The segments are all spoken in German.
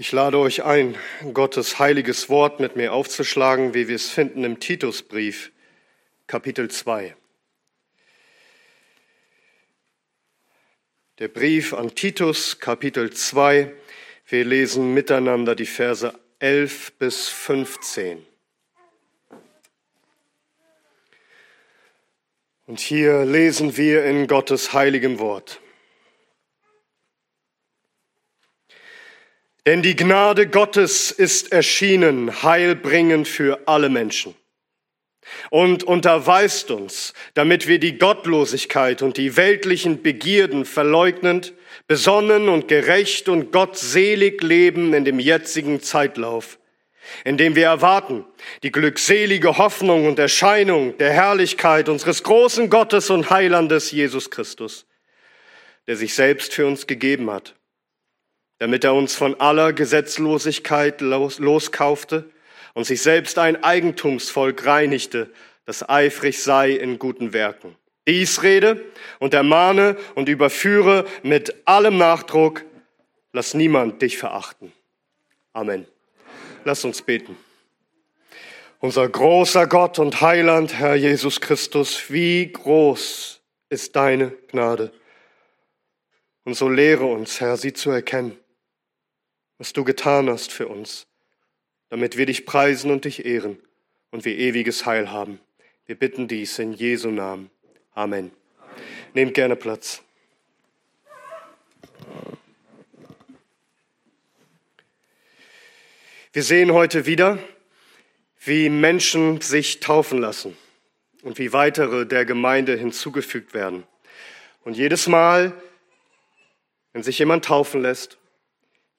Ich lade euch ein, Gottes heiliges Wort mit mir aufzuschlagen, wie wir es finden im Titusbrief, Kapitel 2. Der Brief an Titus, Kapitel 2. Wir lesen miteinander die Verse 11 bis 15. Und hier lesen wir in Gottes heiligem Wort. Denn die Gnade Gottes ist erschienen, heilbringend für alle Menschen. Und unterweist uns, damit wir die Gottlosigkeit und die weltlichen Begierden verleugnend, besonnen und gerecht und gottselig leben in dem jetzigen Zeitlauf, in dem wir erwarten die glückselige Hoffnung und Erscheinung der Herrlichkeit unseres großen Gottes und Heilandes Jesus Christus, der sich selbst für uns gegeben hat damit er uns von aller Gesetzlosigkeit los, loskaufte und sich selbst ein Eigentumsvolk reinigte, das eifrig sei in guten Werken. Dies rede und ermahne und überführe mit allem Nachdruck, lass niemand dich verachten. Amen. Lass uns beten. Unser großer Gott und Heiland, Herr Jesus Christus, wie groß ist deine Gnade. Und so lehre uns, Herr, sie zu erkennen was du getan hast für uns, damit wir dich preisen und dich ehren und wir ewiges Heil haben. Wir bitten dies in Jesu Namen. Amen. Nehmt gerne Platz. Wir sehen heute wieder, wie Menschen sich taufen lassen und wie weitere der Gemeinde hinzugefügt werden. Und jedes Mal, wenn sich jemand taufen lässt,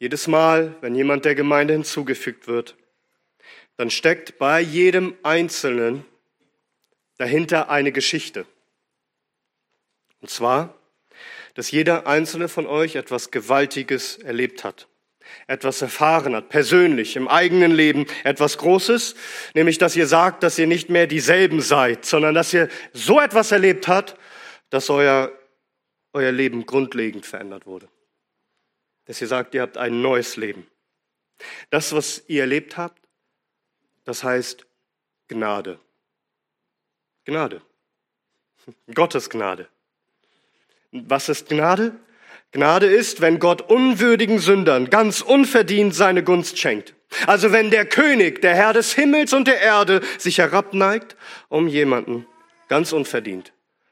jedes Mal, wenn jemand der Gemeinde hinzugefügt wird, dann steckt bei jedem Einzelnen dahinter eine Geschichte. Und zwar, dass jeder einzelne von euch etwas Gewaltiges erlebt hat, etwas erfahren hat, persönlich, im eigenen Leben, etwas Großes, nämlich dass ihr sagt, dass ihr nicht mehr dieselben seid, sondern dass ihr so etwas erlebt habt, dass euer, euer Leben grundlegend verändert wurde dass ihr sagt, ihr habt ein neues Leben. Das, was ihr erlebt habt, das heißt Gnade. Gnade. Gottes Gnade. Was ist Gnade? Gnade ist, wenn Gott unwürdigen Sündern ganz unverdient seine Gunst schenkt. Also wenn der König, der Herr des Himmels und der Erde, sich herabneigt, um jemanden ganz unverdient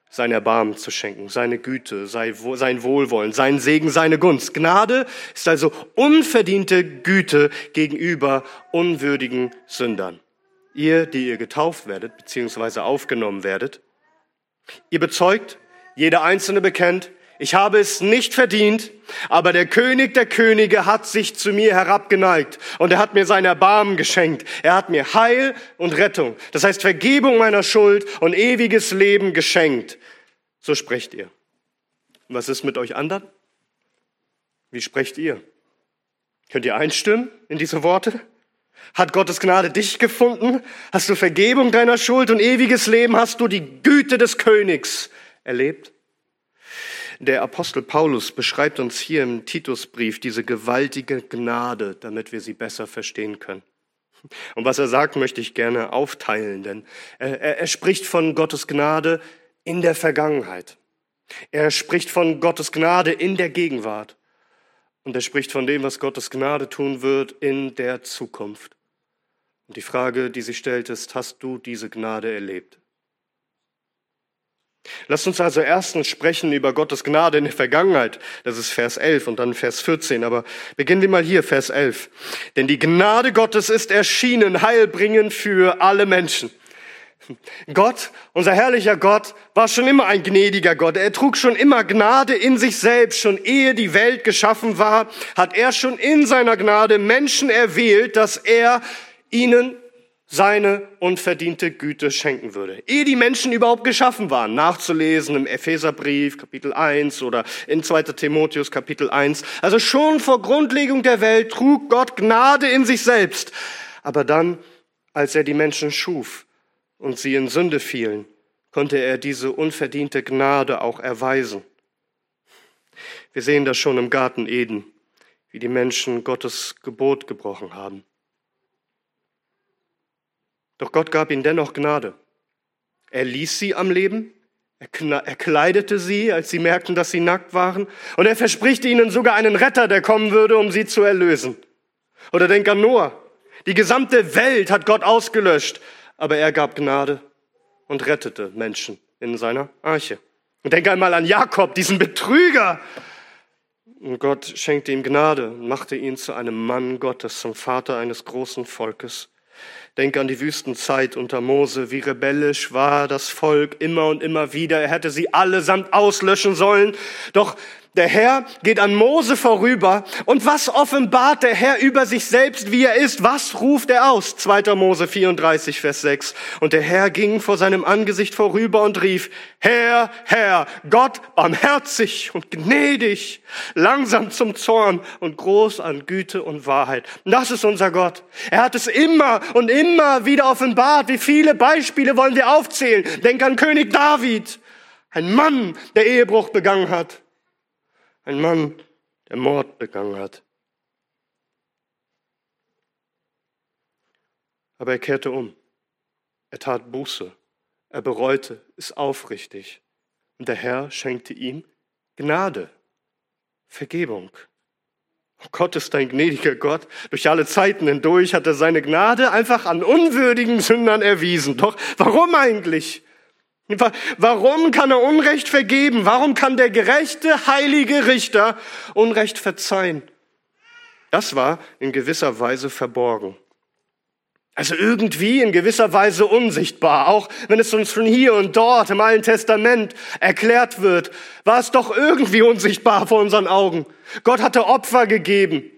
sein Erbarmen zu schenken, seine Güte, sein Wohlwollen, sein Segen, seine Gunst. Gnade ist also unverdiente Güte gegenüber unwürdigen Sündern. Ihr, die ihr getauft werdet, beziehungsweise aufgenommen werdet, ihr bezeugt, jeder Einzelne bekennt, ich habe es nicht verdient, aber der König der Könige hat sich zu mir herabgeneigt und er hat mir sein Erbarmen geschenkt. Er hat mir Heil und Rettung, das heißt Vergebung meiner Schuld und ewiges Leben geschenkt. So sprecht ihr. was ist mit euch anderen? Wie sprecht ihr? Könnt ihr einstimmen in diese Worte? Hat Gottes Gnade dich gefunden? Hast du Vergebung deiner Schuld und ewiges Leben? Hast du die Güte des Königs erlebt? Der Apostel Paulus beschreibt uns hier im Titusbrief diese gewaltige Gnade, damit wir sie besser verstehen können. Und was er sagt, möchte ich gerne aufteilen, denn er, er, spricht von Gottes Gnade in der Vergangenheit. Er spricht von Gottes Gnade in der Gegenwart. Und er spricht von dem, was Gottes Gnade tun wird in der Zukunft. Und die Frage, die sich stellt, ist, hast du diese Gnade erlebt? Lasst uns also erstens sprechen über Gottes Gnade in der Vergangenheit. Das ist Vers 11 und dann Vers 14. Aber beginnen wir mal hier, Vers 11. Denn die Gnade Gottes ist erschienen, heilbringend für alle Menschen. Gott, unser herrlicher Gott, war schon immer ein gnädiger Gott. Er trug schon immer Gnade in sich selbst. Schon ehe die Welt geschaffen war, hat er schon in seiner Gnade Menschen erwählt, dass er ihnen seine unverdiente Güte schenken würde. Ehe die Menschen überhaupt geschaffen waren, nachzulesen im Epheserbrief Kapitel 1 oder in 2. Timotheus Kapitel 1. Also schon vor Grundlegung der Welt trug Gott Gnade in sich selbst. Aber dann, als er die Menschen schuf und sie in Sünde fielen, konnte er diese unverdiente Gnade auch erweisen. Wir sehen das schon im Garten Eden. wie die Menschen Gottes Gebot gebrochen haben. Doch Gott gab ihnen dennoch Gnade. Er ließ sie am Leben, er kleidete sie, als sie merkten, dass sie nackt waren, und er verspricht ihnen sogar einen Retter, der kommen würde, um sie zu erlösen. Oder denk an Noah. Die gesamte Welt hat Gott ausgelöscht, aber er gab Gnade und rettete Menschen in seiner Arche. Und denk einmal an Jakob, diesen Betrüger. Und Gott schenkte ihm Gnade und machte ihn zu einem Mann Gottes, zum Vater eines großen Volkes. Denk an die Wüstenzeit unter Mose, wie rebellisch war das Volk immer und immer wieder. Er hätte sie allesamt auslöschen sollen. Doch der Herr geht an Mose vorüber und was offenbart der Herr über sich selbst, wie er ist? Was ruft er aus? 2. Mose 34, Vers 6. Und der Herr ging vor seinem Angesicht vorüber und rief, Herr, Herr, Gott barmherzig und gnädig, langsam zum Zorn und groß an Güte und Wahrheit. das ist unser Gott. Er hat es immer und immer wieder offenbart. Wie viele Beispiele wollen wir aufzählen? Denk an König David, ein Mann, der Ehebruch begangen hat ein Mann, der Mord begangen hat. Aber er kehrte um. Er tat Buße. Er bereute, ist aufrichtig. Und der Herr schenkte ihm Gnade, Vergebung. Oh Gott ist ein gnädiger Gott. Durch alle Zeiten hindurch hat er seine Gnade einfach an unwürdigen Sündern erwiesen. Doch warum eigentlich? Warum kann er Unrecht vergeben? Warum kann der gerechte, heilige Richter Unrecht verzeihen? Das war in gewisser Weise verborgen. Also irgendwie in gewisser Weise unsichtbar, auch wenn es uns von hier und dort im Alten Testament erklärt wird, war es doch irgendwie unsichtbar vor unseren Augen. Gott hatte Opfer gegeben.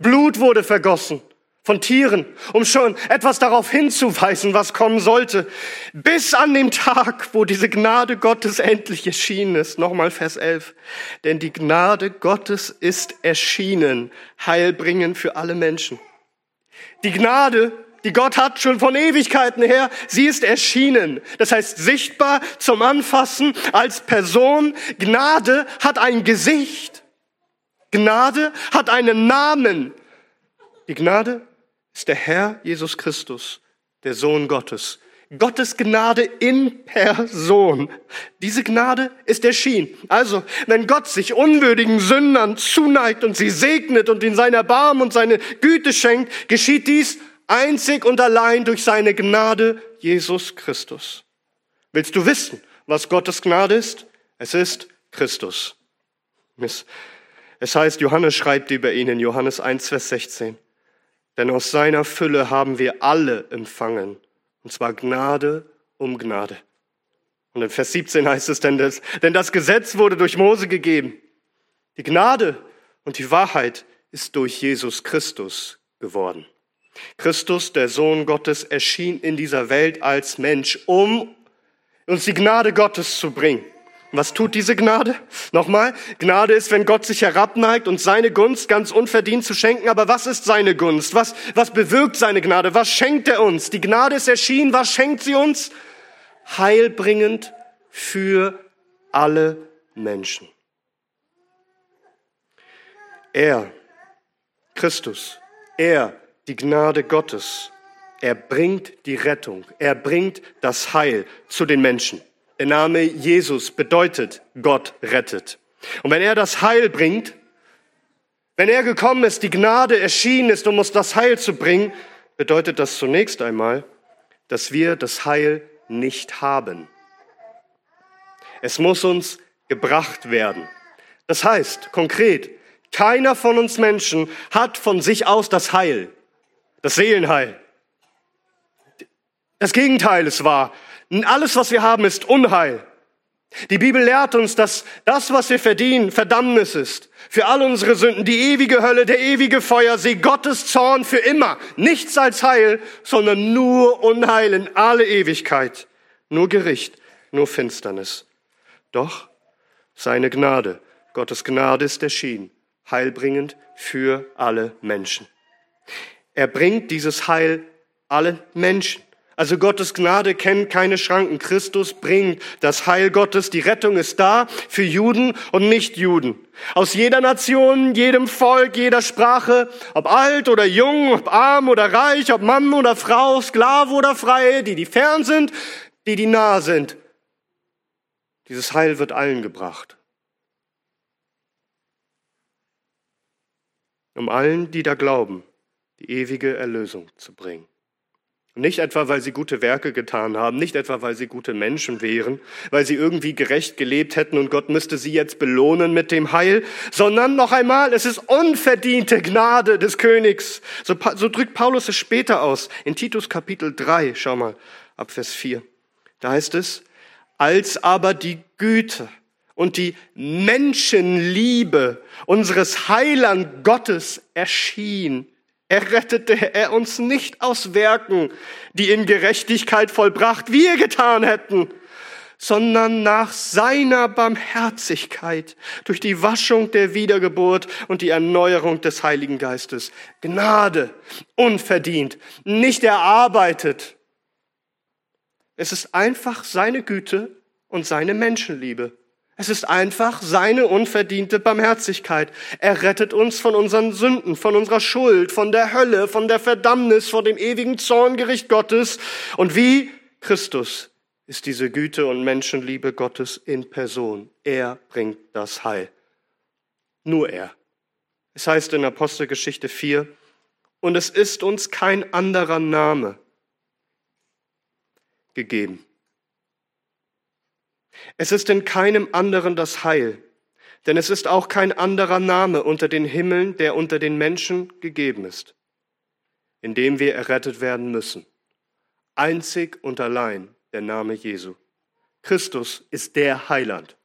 Blut wurde vergossen von Tieren, um schon etwas darauf hinzuweisen, was kommen sollte, bis an dem Tag, wo diese Gnade Gottes endlich erschienen ist. Nochmal Vers 11. Denn die Gnade Gottes ist erschienen, heilbringend für alle Menschen. Die Gnade, die Gott hat schon von Ewigkeiten her, sie ist erschienen. Das heißt sichtbar zum Anfassen als Person. Gnade hat ein Gesicht. Gnade hat einen Namen. Die Gnade ist der Herr Jesus Christus, der Sohn Gottes. Gottes Gnade in Person. Diese Gnade ist erschienen. Also, wenn Gott sich unwürdigen Sündern zuneigt und sie segnet und ihnen seine Erbarmen und seine Güte schenkt, geschieht dies einzig und allein durch seine Gnade Jesus Christus. Willst du wissen, was Gottes Gnade ist? Es ist Christus. Es heißt, Johannes schreibt über ihn in Johannes 1, Vers 16. Denn aus seiner Fülle haben wir alle empfangen, und zwar Gnade um Gnade. Und in Vers 17 heißt es, denn das, denn das Gesetz wurde durch Mose gegeben. Die Gnade und die Wahrheit ist durch Jesus Christus geworden. Christus, der Sohn Gottes, erschien in dieser Welt als Mensch, um uns die Gnade Gottes zu bringen. Was tut diese Gnade? Nochmal, Gnade ist, wenn Gott sich herabneigt und seine Gunst ganz unverdient zu schenken. Aber was ist seine Gunst? Was, was bewirkt seine Gnade? Was schenkt er uns? Die Gnade ist erschienen. Was schenkt sie uns? Heilbringend für alle Menschen. Er, Christus, er, die Gnade Gottes, er bringt die Rettung, er bringt das Heil zu den Menschen. Der Name Jesus bedeutet Gott rettet. Und wenn er das Heil bringt, wenn er gekommen ist, die Gnade erschienen ist, um uns das Heil zu bringen, bedeutet das zunächst einmal, dass wir das Heil nicht haben. Es muss uns gebracht werden. Das heißt konkret, keiner von uns Menschen hat von sich aus das Heil, das Seelenheil. Das Gegenteil ist wahr. Alles, was wir haben, ist Unheil. Die Bibel lehrt uns, dass das, was wir verdienen, Verdammnis ist. Für all unsere Sünden, die ewige Hölle, der ewige Feuersee, Gottes Zorn für immer. Nichts als Heil, sondern nur Unheil in alle Ewigkeit. Nur Gericht, nur Finsternis. Doch seine Gnade, Gottes Gnade ist erschienen, heilbringend für alle Menschen. Er bringt dieses Heil alle Menschen. Also Gottes Gnade kennt keine Schranken. Christus bringt das Heil Gottes. Die Rettung ist da für Juden und Nichtjuden. Aus jeder Nation, jedem Volk, jeder Sprache, ob alt oder jung, ob arm oder reich, ob Mann oder Frau, Sklave oder Freie, die die fern sind, die die nah sind. Dieses Heil wird allen gebracht. Um allen, die da glauben, die ewige Erlösung zu bringen. Nicht etwa, weil sie gute Werke getan haben, nicht etwa, weil sie gute Menschen wären, weil sie irgendwie gerecht gelebt hätten und Gott müsste sie jetzt belohnen mit dem Heil, sondern noch einmal, es ist unverdiente Gnade des Königs. So, so drückt Paulus es später aus, in Titus Kapitel 3, schau mal, ab Vers 4. Da heißt es, als aber die Güte und die Menschenliebe unseres Heiland Gottes erschien, errettete er uns nicht aus Werken, die in Gerechtigkeit vollbracht wir getan hätten, sondern nach seiner Barmherzigkeit durch die Waschung der Wiedergeburt und die Erneuerung des Heiligen Geistes. Gnade, unverdient, nicht erarbeitet. Es ist einfach seine Güte und seine Menschenliebe. Es ist einfach seine unverdiente Barmherzigkeit. Er rettet uns von unseren Sünden, von unserer Schuld, von der Hölle, von der Verdammnis, vor dem ewigen Zorngericht Gottes. Und wie Christus ist diese Güte und Menschenliebe Gottes in Person. Er bringt das Heil. Nur er. Es heißt in Apostelgeschichte 4, und es ist uns kein anderer Name gegeben es ist in keinem anderen das Heil, denn es ist auch kein anderer Name unter den Himmeln, der unter den Menschen gegeben ist, in dem wir errettet werden müssen. Einzig und allein der Name Jesu. Christus ist der Heiland.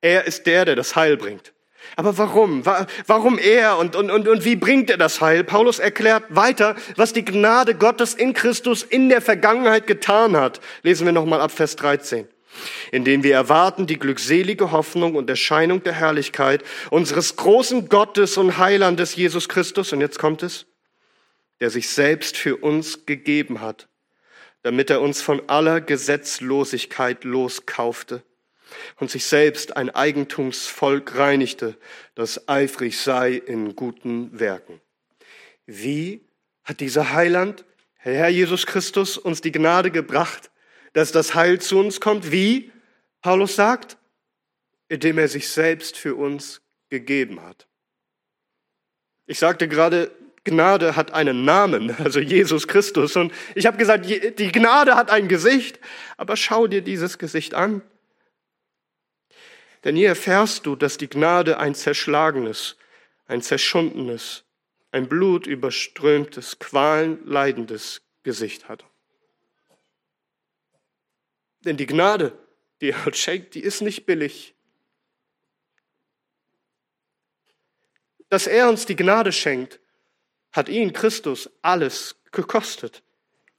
Er ist der, der das Heil bringt. Aber warum? Warum er und, und, und, und wie bringt er das Heil? Paulus erklärt weiter, was die Gnade Gottes in Christus in der Vergangenheit getan hat. Lesen wir nochmal ab Vers 13 in dem wir erwarten die glückselige Hoffnung und Erscheinung der Herrlichkeit unseres großen Gottes und Heilandes Jesus Christus. Und jetzt kommt es, der sich selbst für uns gegeben hat, damit er uns von aller Gesetzlosigkeit loskaufte und sich selbst ein Eigentumsvolk reinigte, das eifrig sei in guten Werken. Wie hat dieser Heiland, Herr Jesus Christus, uns die Gnade gebracht, dass das Heil zu uns kommt. Wie? Paulus sagt, indem er sich selbst für uns gegeben hat. Ich sagte gerade, Gnade hat einen Namen, also Jesus Christus. Und ich habe gesagt, die Gnade hat ein Gesicht, aber schau dir dieses Gesicht an. Denn hier erfährst du, dass die Gnade ein zerschlagenes, ein zerschundenes, ein blutüberströmtes, qualenleidendes Gesicht hat. Denn die Gnade, die er uns schenkt, die ist nicht billig. Dass er uns die Gnade schenkt, hat ihn, Christus, alles gekostet.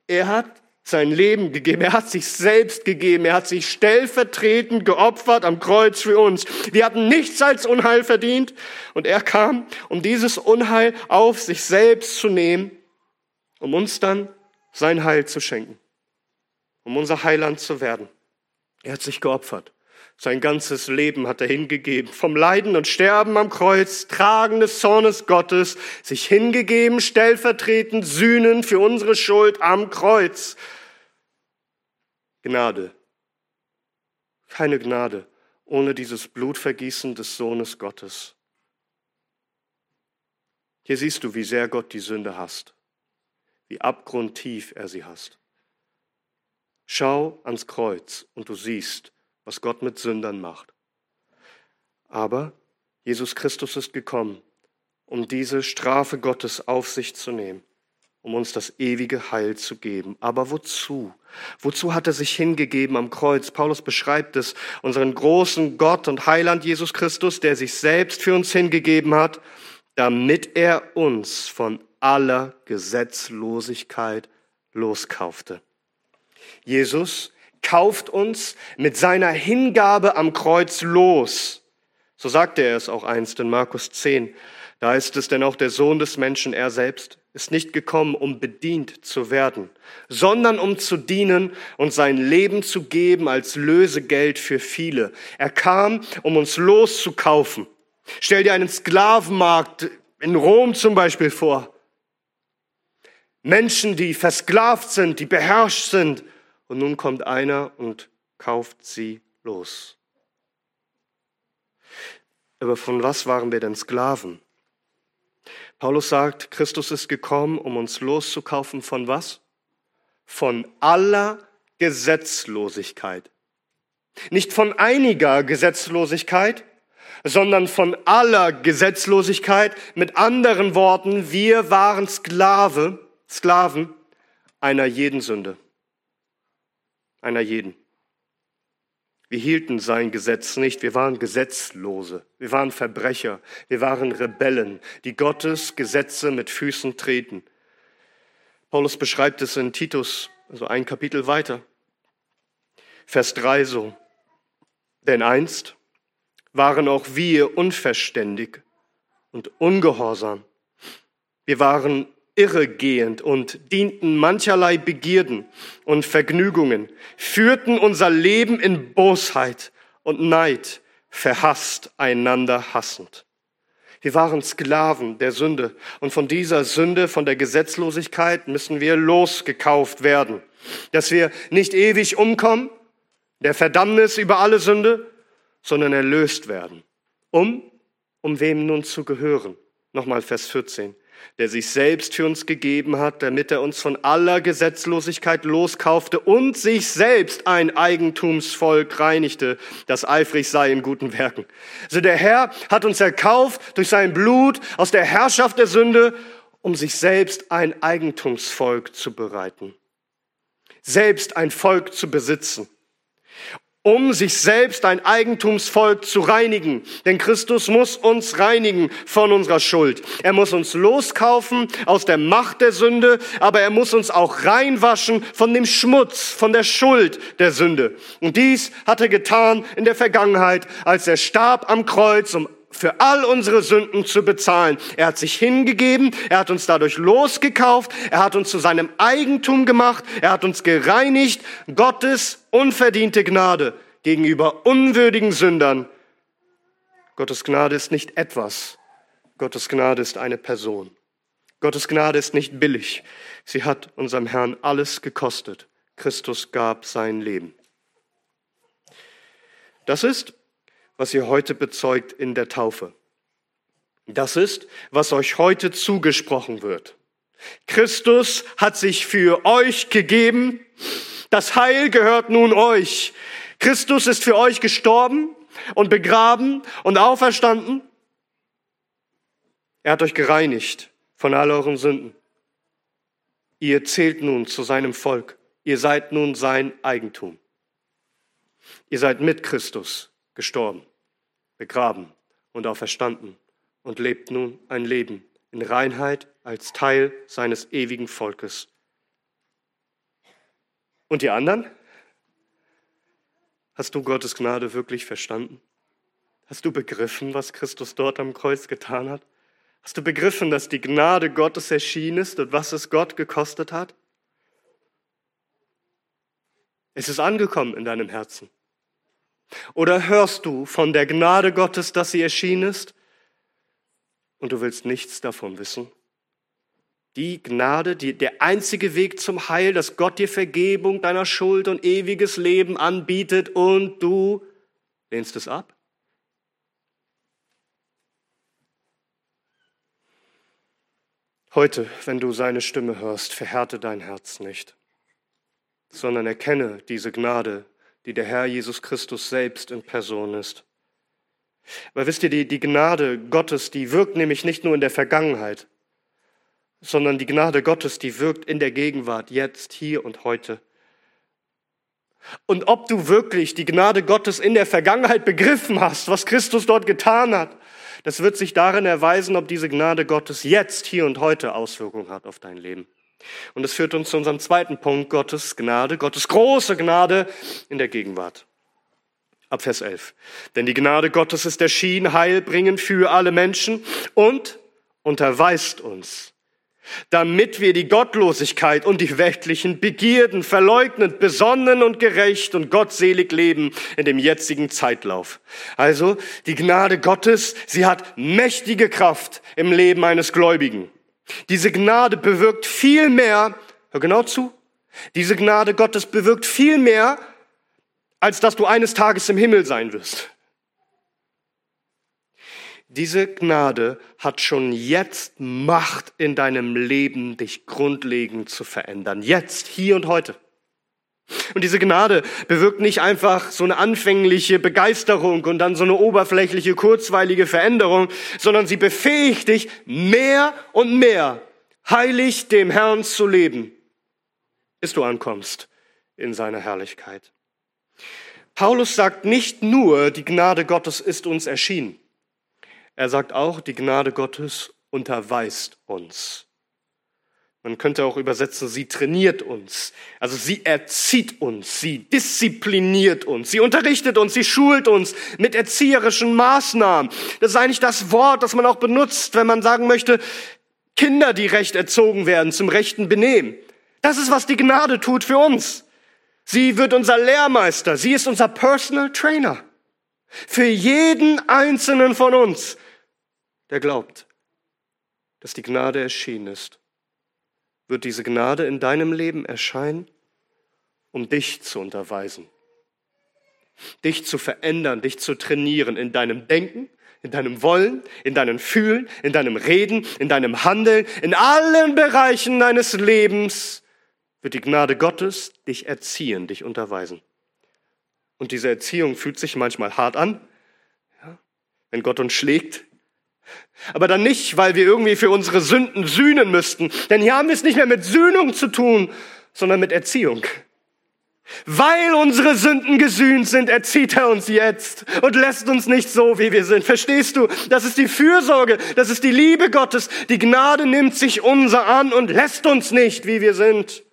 Er hat sein Leben gegeben, er hat sich selbst gegeben, er hat sich stellvertretend geopfert am Kreuz für uns. Wir hatten nichts als Unheil verdient und er kam, um dieses Unheil auf sich selbst zu nehmen, um uns dann sein Heil zu schenken um unser Heiland zu werden. Er hat sich geopfert. Sein ganzes Leben hat er hingegeben. Vom Leiden und Sterben am Kreuz, Tragen des Zornes Gottes, sich hingegeben, stellvertretend, sühnen für unsere Schuld am Kreuz. Gnade. Keine Gnade ohne dieses Blutvergießen des Sohnes Gottes. Hier siehst du, wie sehr Gott die Sünde hasst, wie abgrundtief er sie hasst. Schau ans Kreuz und du siehst, was Gott mit Sündern macht. Aber Jesus Christus ist gekommen, um diese Strafe Gottes auf sich zu nehmen, um uns das ewige Heil zu geben. Aber wozu? Wozu hat er sich hingegeben am Kreuz? Paulus beschreibt es, unseren großen Gott und Heiland Jesus Christus, der sich selbst für uns hingegeben hat, damit er uns von aller Gesetzlosigkeit loskaufte. Jesus kauft uns mit seiner Hingabe am Kreuz los. So sagte er es auch einst in Markus 10. Da ist es denn auch der Sohn des Menschen, er selbst, ist nicht gekommen, um bedient zu werden, sondern um zu dienen und sein Leben zu geben als Lösegeld für viele. Er kam, um uns loszukaufen. Stell dir einen Sklavenmarkt in Rom zum Beispiel vor. Menschen, die versklavt sind, die beherrscht sind. Und nun kommt einer und kauft sie los. Aber von was waren wir denn Sklaven? Paulus sagt, Christus ist gekommen, um uns loszukaufen von was? Von aller Gesetzlosigkeit. Nicht von einiger Gesetzlosigkeit, sondern von aller Gesetzlosigkeit. Mit anderen Worten, wir waren Sklave, Sklaven einer jeden Sünde. Einer jeden. Wir hielten sein Gesetz nicht, wir waren Gesetzlose, wir waren Verbrecher, wir waren Rebellen, die Gottes Gesetze mit Füßen treten. Paulus beschreibt es in Titus, also ein Kapitel weiter. Vers 3 so. Denn einst waren auch wir unverständig und ungehorsam. Wir waren irregehend und dienten mancherlei Begierden und Vergnügungen, führten unser Leben in Bosheit und Neid, verhasst einander hassend. Wir waren Sklaven der Sünde und von dieser Sünde, von der Gesetzlosigkeit müssen wir losgekauft werden, dass wir nicht ewig umkommen, der Verdammnis über alle Sünde, sondern erlöst werden. Um, um wem nun zu gehören? Nochmal Vers 14 der sich selbst für uns gegeben hat, damit er uns von aller Gesetzlosigkeit loskaufte und sich selbst ein Eigentumsvolk reinigte, das eifrig sei in guten Werken. Also der Herr hat uns erkauft durch sein Blut aus der Herrschaft der Sünde, um sich selbst ein Eigentumsvolk zu bereiten, selbst ein Volk zu besitzen um sich selbst ein Eigentumsvolk zu reinigen. Denn Christus muss uns reinigen von unserer Schuld. Er muss uns loskaufen aus der Macht der Sünde, aber er muss uns auch reinwaschen von dem Schmutz, von der Schuld der Sünde. Und dies hat er getan in der Vergangenheit, als er starb am Kreuz, um für all unsere Sünden zu bezahlen. Er hat sich hingegeben, er hat uns dadurch losgekauft, er hat uns zu seinem Eigentum gemacht, er hat uns gereinigt. Gottes unverdiente Gnade gegenüber unwürdigen Sündern. Gottes Gnade ist nicht etwas, Gottes Gnade ist eine Person. Gottes Gnade ist nicht billig. Sie hat unserem Herrn alles gekostet. Christus gab sein Leben. Das ist was ihr heute bezeugt in der Taufe. Das ist, was euch heute zugesprochen wird. Christus hat sich für euch gegeben. Das Heil gehört nun euch. Christus ist für euch gestorben und begraben und auferstanden. Er hat euch gereinigt von all euren Sünden. Ihr zählt nun zu seinem Volk. Ihr seid nun sein Eigentum. Ihr seid mit Christus gestorben begraben und auferstanden und lebt nun ein Leben in Reinheit als Teil seines ewigen Volkes. Und die anderen? Hast du Gottes Gnade wirklich verstanden? Hast du begriffen, was Christus dort am Kreuz getan hat? Hast du begriffen, dass die Gnade Gottes erschienen ist und was es Gott gekostet hat? Es ist angekommen in deinem Herzen. Oder hörst du von der Gnade Gottes, dass sie erschienen ist und du willst nichts davon wissen? Die Gnade, die, der einzige Weg zum Heil, dass Gott dir Vergebung deiner Schuld und ewiges Leben anbietet und du lehnst es ab? Heute, wenn du seine Stimme hörst, verhärte dein Herz nicht, sondern erkenne diese Gnade, die der Herr Jesus Christus selbst in Person ist. Weil wisst ihr, die, die Gnade Gottes, die wirkt nämlich nicht nur in der Vergangenheit, sondern die Gnade Gottes, die wirkt in der Gegenwart, jetzt, hier und heute. Und ob du wirklich die Gnade Gottes in der Vergangenheit begriffen hast, was Christus dort getan hat, das wird sich darin erweisen, ob diese Gnade Gottes jetzt, hier und heute Auswirkungen hat auf dein Leben. Und das führt uns zu unserem zweiten Punkt, Gottes Gnade, Gottes große Gnade in der Gegenwart. Ab Vers 11. Denn die Gnade Gottes ist erschienen, heilbringend für alle Menschen und unterweist uns, damit wir die Gottlosigkeit und die weltlichen Begierden verleugnet, besonnen und gerecht und gottselig leben in dem jetzigen Zeitlauf. Also die Gnade Gottes, sie hat mächtige Kraft im Leben eines Gläubigen. Diese Gnade bewirkt viel mehr, hör genau zu, diese Gnade Gottes bewirkt viel mehr, als dass du eines Tages im Himmel sein wirst. Diese Gnade hat schon jetzt Macht in deinem Leben, dich grundlegend zu verändern. Jetzt, hier und heute. Und diese Gnade bewirkt nicht einfach so eine anfängliche Begeisterung und dann so eine oberflächliche, kurzweilige Veränderung, sondern sie befähigt dich, mehr und mehr heilig dem Herrn zu leben, bis du ankommst in seiner Herrlichkeit. Paulus sagt nicht nur, die Gnade Gottes ist uns erschienen. Er sagt auch, die Gnade Gottes unterweist uns. Man könnte auch übersetzen, sie trainiert uns. Also sie erzieht uns, sie diszipliniert uns, sie unterrichtet uns, sie schult uns mit erzieherischen Maßnahmen. Das ist eigentlich das Wort, das man auch benutzt, wenn man sagen möchte, Kinder, die recht erzogen werden, zum rechten Benehmen. Das ist, was die Gnade tut für uns. Sie wird unser Lehrmeister, sie ist unser Personal Trainer. Für jeden einzelnen von uns der glaubt, dass die Gnade erschienen ist, wird diese Gnade in deinem Leben erscheinen, um dich zu unterweisen, dich zu verändern, dich zu trainieren in deinem Denken, in deinem Wollen, in deinem Fühlen, in deinem Reden, in deinem Handeln, in allen Bereichen deines Lebens wird die Gnade Gottes dich erziehen, dich unterweisen. Und diese Erziehung fühlt sich manchmal hart an. Ja? Wenn Gott uns schlägt, aber dann nicht, weil wir irgendwie für unsere Sünden sühnen müssten. Denn hier haben wir es nicht mehr mit Sühnung zu tun, sondern mit Erziehung. Weil unsere Sünden gesühnt sind, erzieht er uns jetzt und lässt uns nicht so, wie wir sind. Verstehst du? Das ist die Fürsorge, das ist die Liebe Gottes. Die Gnade nimmt sich unser an und lässt uns nicht, wie wir sind.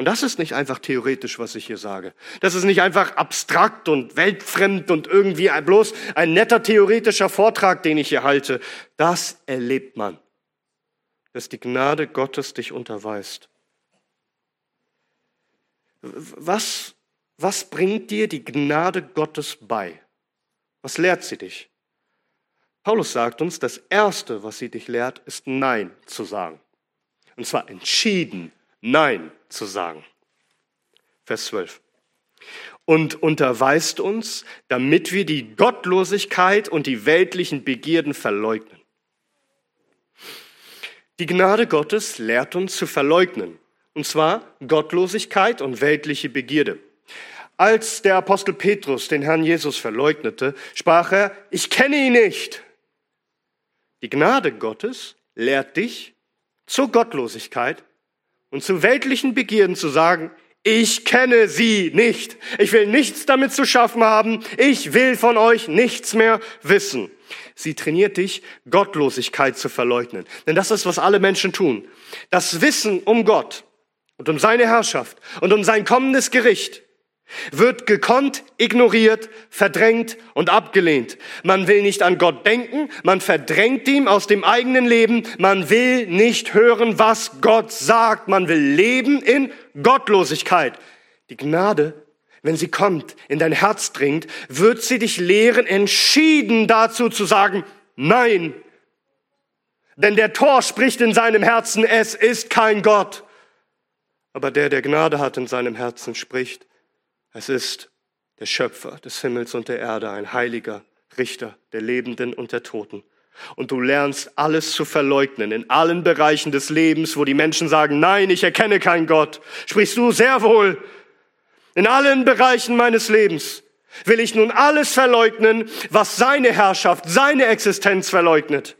Und das ist nicht einfach theoretisch, was ich hier sage. Das ist nicht einfach abstrakt und weltfremd und irgendwie bloß ein netter theoretischer Vortrag, den ich hier halte. Das erlebt man, dass die Gnade Gottes dich unterweist. Was, was bringt dir die Gnade Gottes bei? Was lehrt sie dich? Paulus sagt uns, das Erste, was sie dich lehrt, ist Nein zu sagen. Und zwar entschieden Nein zu sagen. Vers 12. Und unterweist uns, damit wir die Gottlosigkeit und die weltlichen Begierden verleugnen. Die Gnade Gottes lehrt uns zu verleugnen, und zwar Gottlosigkeit und weltliche Begierde. Als der Apostel Petrus den Herrn Jesus verleugnete, sprach er, ich kenne ihn nicht. Die Gnade Gottes lehrt dich zur Gottlosigkeit und zu weltlichen Begierden zu sagen, ich kenne sie nicht. Ich will nichts damit zu schaffen haben. Ich will von euch nichts mehr wissen. Sie trainiert dich, Gottlosigkeit zu verleugnen. Denn das ist, was alle Menschen tun. Das Wissen um Gott und um seine Herrschaft und um sein kommendes Gericht wird gekonnt, ignoriert, verdrängt und abgelehnt. Man will nicht an Gott denken, man verdrängt ihm aus dem eigenen Leben, man will nicht hören, was Gott sagt, man will leben in Gottlosigkeit. Die Gnade, wenn sie kommt, in dein Herz dringt, wird sie dich lehren, entschieden dazu zu sagen, nein. Denn der Tor spricht in seinem Herzen, es ist kein Gott. Aber der, der Gnade hat in seinem Herzen, spricht, es ist der Schöpfer des Himmels und der Erde, ein heiliger Richter der Lebenden und der Toten. Und du lernst alles zu verleugnen in allen Bereichen des Lebens, wo die Menschen sagen, nein, ich erkenne keinen Gott. Sprichst du sehr wohl. In allen Bereichen meines Lebens will ich nun alles verleugnen, was seine Herrschaft, seine Existenz verleugnet.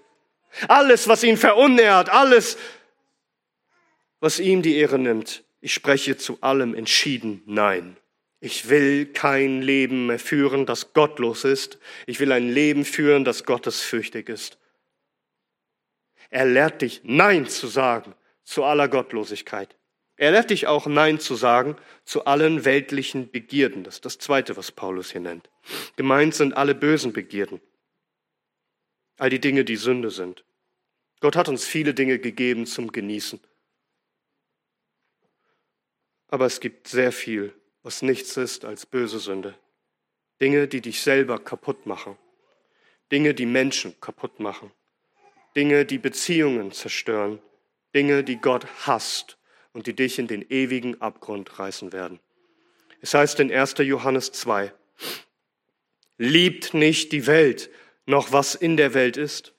Alles, was ihn verunehrt, alles, was ihm die Ehre nimmt. Ich spreche zu allem entschieden Nein. Ich will kein Leben mehr führen, das gottlos ist. Ich will ein Leben führen, das gottesfürchtig ist. Er lehrt dich, Nein zu sagen zu aller Gottlosigkeit. Er lehrt dich auch, Nein zu sagen zu allen weltlichen Begierden. Das ist das Zweite, was Paulus hier nennt. Gemeint sind alle bösen Begierden. All die Dinge, die Sünde sind. Gott hat uns viele Dinge gegeben zum Genießen. Aber es gibt sehr viel, was nichts ist als böse Sünde. Dinge, die dich selber kaputt machen. Dinge, die Menschen kaputt machen. Dinge, die Beziehungen zerstören. Dinge, die Gott hasst und die dich in den ewigen Abgrund reißen werden. Es heißt in 1. Johannes 2, liebt nicht die Welt, noch was in der Welt ist.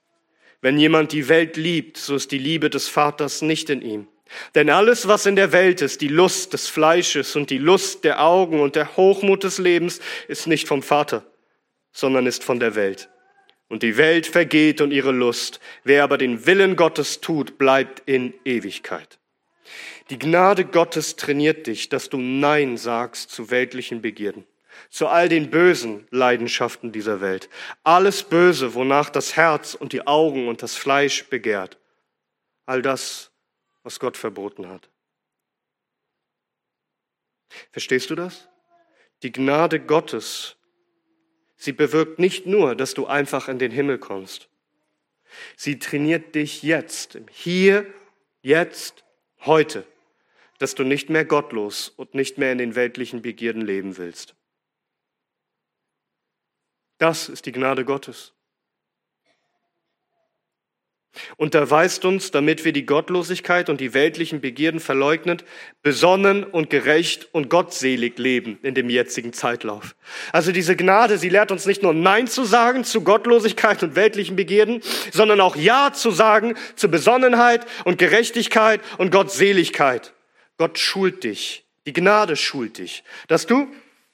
Wenn jemand die Welt liebt, so ist die Liebe des Vaters nicht in ihm. Denn alles, was in der Welt ist, die Lust des Fleisches und die Lust der Augen und der Hochmut des Lebens, ist nicht vom Vater, sondern ist von der Welt. Und die Welt vergeht und ihre Lust. Wer aber den Willen Gottes tut, bleibt in Ewigkeit. Die Gnade Gottes trainiert dich, dass du Nein sagst zu weltlichen Begierden, zu all den bösen Leidenschaften dieser Welt. Alles Böse, wonach das Herz und die Augen und das Fleisch begehrt. All das, was Gott verboten hat. Verstehst du das? Die Gnade Gottes, sie bewirkt nicht nur, dass du einfach in den Himmel kommst. Sie trainiert dich jetzt, hier, jetzt, heute, dass du nicht mehr gottlos und nicht mehr in den weltlichen Begierden leben willst. Das ist die Gnade Gottes. Unterweist uns, damit wir die Gottlosigkeit und die weltlichen Begierden verleugnet, besonnen und gerecht und gottselig leben in dem jetzigen Zeitlauf. Also diese Gnade, sie lehrt uns nicht nur Nein zu sagen zu Gottlosigkeit und weltlichen Begierden, sondern auch Ja zu sagen zu Besonnenheit und Gerechtigkeit und Gottseligkeit. Gott schult dich, die Gnade schult dich, dass du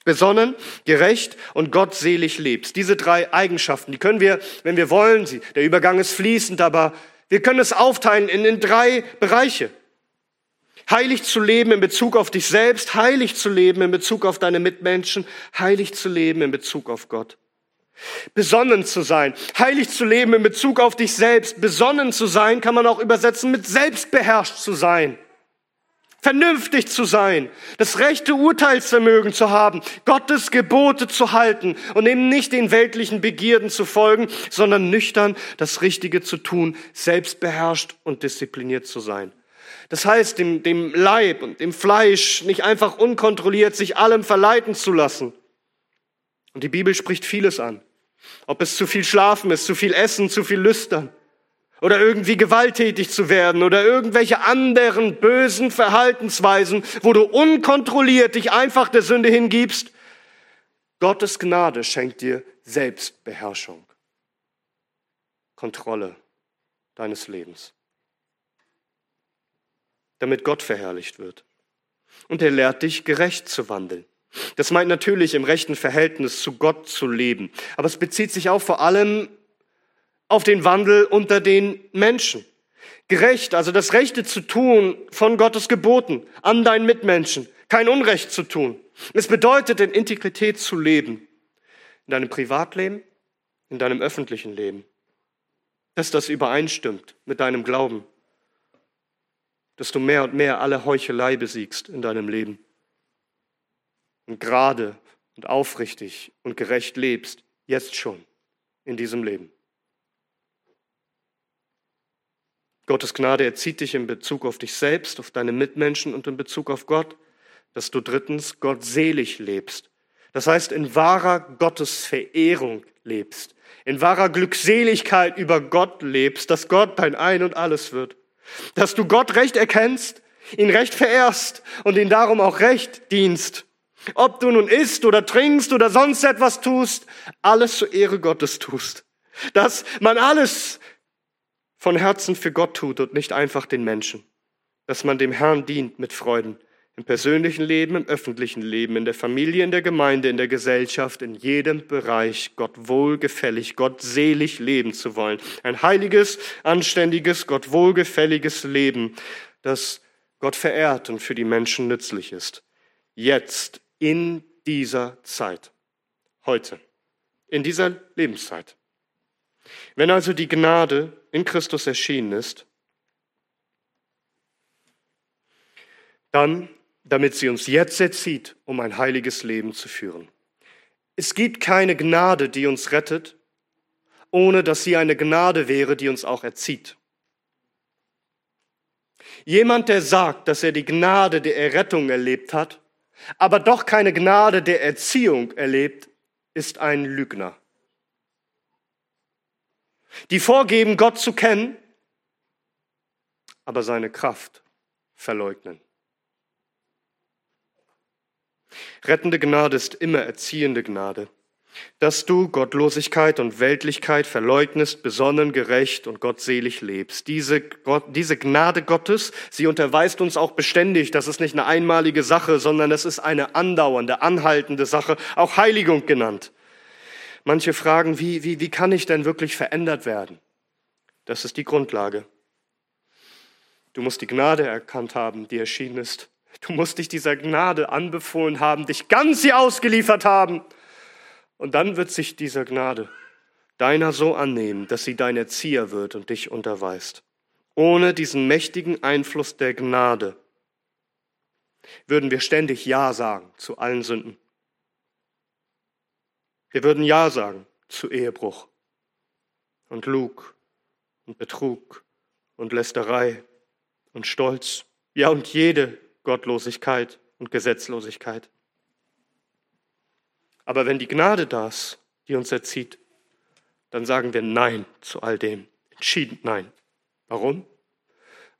besonnen, gerecht und gottselig lebst. Diese drei Eigenschaften, die können wir, wenn wir wollen, sie, der Übergang ist fließend, aber wir können es aufteilen in, in drei Bereiche. Heilig zu leben in Bezug auf dich selbst, heilig zu leben in Bezug auf deine Mitmenschen, heilig zu leben in Bezug auf Gott. Besonnen zu sein, heilig zu leben in Bezug auf dich selbst, besonnen zu sein, kann man auch übersetzen mit selbstbeherrscht zu sein vernünftig zu sein, das rechte Urteilsvermögen zu haben, Gottes Gebote zu halten und eben nicht den weltlichen Begierden zu folgen, sondern nüchtern das Richtige zu tun, selbstbeherrscht und diszipliniert zu sein. Das heißt, dem, dem Leib und dem Fleisch nicht einfach unkontrolliert sich allem verleiten zu lassen. Und die Bibel spricht vieles an. Ob es zu viel Schlafen ist, zu viel Essen, zu viel Lüstern oder irgendwie gewalttätig zu werden oder irgendwelche anderen bösen Verhaltensweisen, wo du unkontrolliert dich einfach der Sünde hingibst. Gottes Gnade schenkt dir Selbstbeherrschung, Kontrolle deines Lebens, damit Gott verherrlicht wird. Und er lehrt dich, gerecht zu wandeln. Das meint natürlich im rechten Verhältnis zu Gott zu leben, aber es bezieht sich auch vor allem auf den Wandel unter den Menschen. Gerecht, also das Rechte zu tun von Gottes Geboten an deinen Mitmenschen, kein Unrecht zu tun. Es bedeutet, in Integrität zu leben. In deinem Privatleben, in deinem öffentlichen Leben. Dass das übereinstimmt mit deinem Glauben. Dass du mehr und mehr alle Heuchelei besiegst in deinem Leben. Und gerade und aufrichtig und gerecht lebst, jetzt schon in diesem Leben. Gottes Gnade erzieht dich in Bezug auf dich selbst, auf deine Mitmenschen und in Bezug auf Gott, dass du drittens gottselig lebst. Das heißt, in wahrer Gottesverehrung lebst, in wahrer Glückseligkeit über Gott lebst, dass Gott dein Ein und alles wird, dass du Gott recht erkennst, ihn recht verehrst und ihn darum auch recht dienst. Ob du nun isst oder trinkst oder sonst etwas tust, alles zur Ehre Gottes tust. Dass man alles von Herzen für Gott tut und nicht einfach den Menschen. Dass man dem Herrn dient mit Freuden. Im persönlichen Leben, im öffentlichen Leben, in der Familie, in der Gemeinde, in der Gesellschaft, in jedem Bereich Gott wohlgefällig, Gott selig leben zu wollen. Ein heiliges, anständiges, Gott wohlgefälliges Leben, das Gott verehrt und für die Menschen nützlich ist. Jetzt, in dieser Zeit. Heute. In dieser Lebenszeit. Wenn also die Gnade in Christus erschienen ist, dann, damit sie uns jetzt erzieht, um ein heiliges Leben zu führen. Es gibt keine Gnade, die uns rettet, ohne dass sie eine Gnade wäre, die uns auch erzieht. Jemand, der sagt, dass er die Gnade der Errettung erlebt hat, aber doch keine Gnade der Erziehung erlebt, ist ein Lügner. Die vorgeben, Gott zu kennen, aber seine Kraft verleugnen. Rettende Gnade ist immer erziehende Gnade dass du Gottlosigkeit und Weltlichkeit verleugnest, besonnen, gerecht und gottselig lebst. Diese, diese Gnade Gottes, sie unterweist uns auch beständig. Das ist nicht eine einmalige Sache, sondern es ist eine andauernde, anhaltende Sache, auch Heiligung genannt. Manche fragen, wie, wie, wie kann ich denn wirklich verändert werden? Das ist die Grundlage. Du musst die Gnade erkannt haben, die erschienen ist. Du musst dich dieser Gnade anbefohlen haben, dich ganz sie ausgeliefert haben. Und dann wird sich dieser Gnade deiner so annehmen, dass sie dein Erzieher wird und dich unterweist. Ohne diesen mächtigen Einfluss der Gnade würden wir ständig Ja sagen zu allen Sünden. Wir würden Ja sagen zu Ehebruch und Lug und Betrug und Lästerei und Stolz, ja und jede Gottlosigkeit und Gesetzlosigkeit. Aber wenn die Gnade da ist, die uns erzieht, dann sagen wir Nein zu all dem. Entschieden Nein. Warum?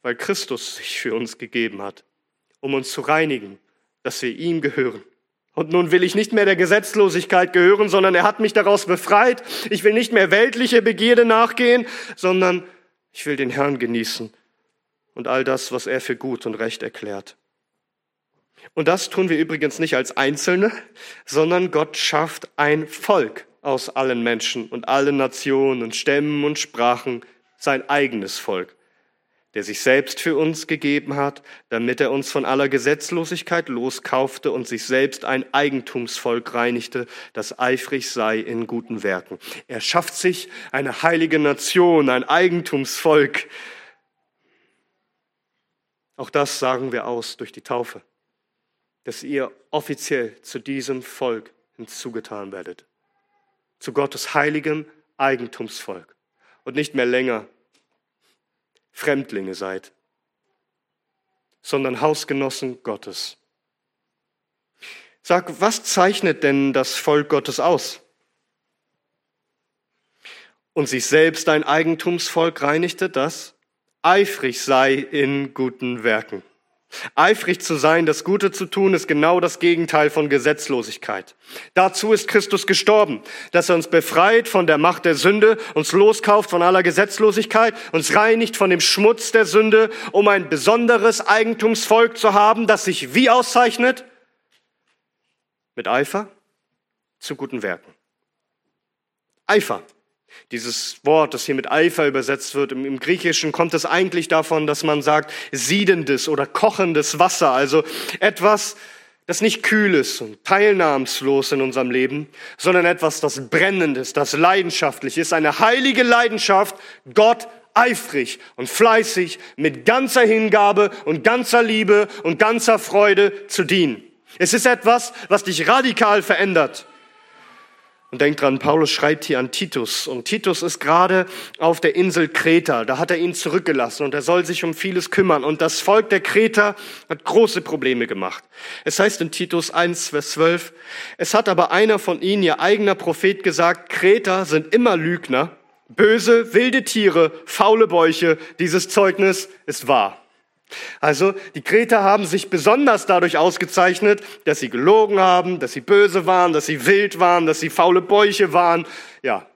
Weil Christus sich für uns gegeben hat, um uns zu reinigen, dass wir ihm gehören. Und nun will ich nicht mehr der Gesetzlosigkeit gehören, sondern er hat mich daraus befreit. Ich will nicht mehr weltliche Begierde nachgehen, sondern ich will den Herrn genießen und all das, was er für gut und recht erklärt. Und das tun wir übrigens nicht als Einzelne, sondern Gott schafft ein Volk aus allen Menschen und allen Nationen und Stämmen und Sprachen, sein eigenes Volk, der sich selbst für uns gegeben hat, damit er uns von aller Gesetzlosigkeit loskaufte und sich selbst ein Eigentumsvolk reinigte, das eifrig sei in guten Werken. Er schafft sich eine heilige Nation, ein Eigentumsvolk. Auch das sagen wir aus durch die Taufe dass ihr offiziell zu diesem Volk hinzugetan werdet. Zu Gottes heiligem Eigentumsvolk und nicht mehr länger Fremdlinge seid, sondern Hausgenossen Gottes. Sag, was zeichnet denn das Volk Gottes aus? Und sich selbst ein Eigentumsvolk reinigte, das eifrig sei in guten Werken. Eifrig zu sein, das Gute zu tun, ist genau das Gegenteil von Gesetzlosigkeit. Dazu ist Christus gestorben, dass er uns befreit von der Macht der Sünde, uns loskauft von aller Gesetzlosigkeit, uns reinigt von dem Schmutz der Sünde, um ein besonderes Eigentumsvolk zu haben, das sich wie auszeichnet? Mit Eifer zu guten Werken. Eifer. Dieses Wort, das hier mit Eifer übersetzt wird, im, Griechischen kommt es eigentlich davon, dass man sagt, siedendes oder kochendes Wasser, also etwas, das nicht kühl ist und teilnahmslos in unserem Leben, sondern etwas, das brennendes, das leidenschaftlich ist, eine heilige Leidenschaft, Gott eifrig und fleißig mit ganzer Hingabe und ganzer Liebe und ganzer Freude zu dienen. Es ist etwas, was dich radikal verändert. Und denkt dran, Paulus schreibt hier an Titus. Und Titus ist gerade auf der Insel Kreta. Da hat er ihn zurückgelassen und er soll sich um vieles kümmern. Und das Volk der Kreter hat große Probleme gemacht. Es heißt in Titus 1, Vers 12, es hat aber einer von ihnen, ihr eigener Prophet, gesagt, Kreter sind immer Lügner, böse, wilde Tiere, faule Bäuche. Dieses Zeugnis ist wahr. Also die Kreter haben sich besonders dadurch ausgezeichnet, dass sie gelogen haben, dass sie böse waren, dass sie wild waren, dass sie faule Bäuche waren. Ja.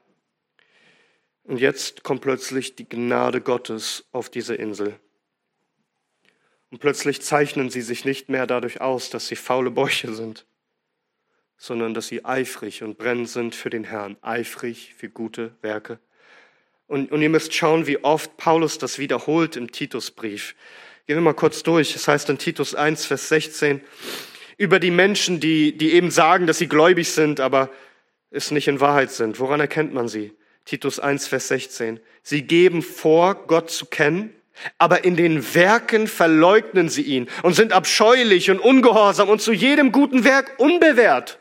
Und jetzt kommt plötzlich die Gnade Gottes auf diese Insel. Und plötzlich zeichnen sie sich nicht mehr dadurch aus, dass sie faule Bäuche sind, sondern dass sie eifrig und brennend sind für den Herrn, eifrig für gute Werke. Und, und ihr müsst schauen, wie oft Paulus das wiederholt im Titusbrief. Gehen wir mal kurz durch. Das heißt in Titus 1, Vers 16, über die Menschen, die, die eben sagen, dass sie gläubig sind, aber es nicht in Wahrheit sind. Woran erkennt man sie? Titus 1, Vers 16. Sie geben vor, Gott zu kennen, aber in den Werken verleugnen sie ihn und sind abscheulich und ungehorsam und zu jedem guten Werk unbewährt.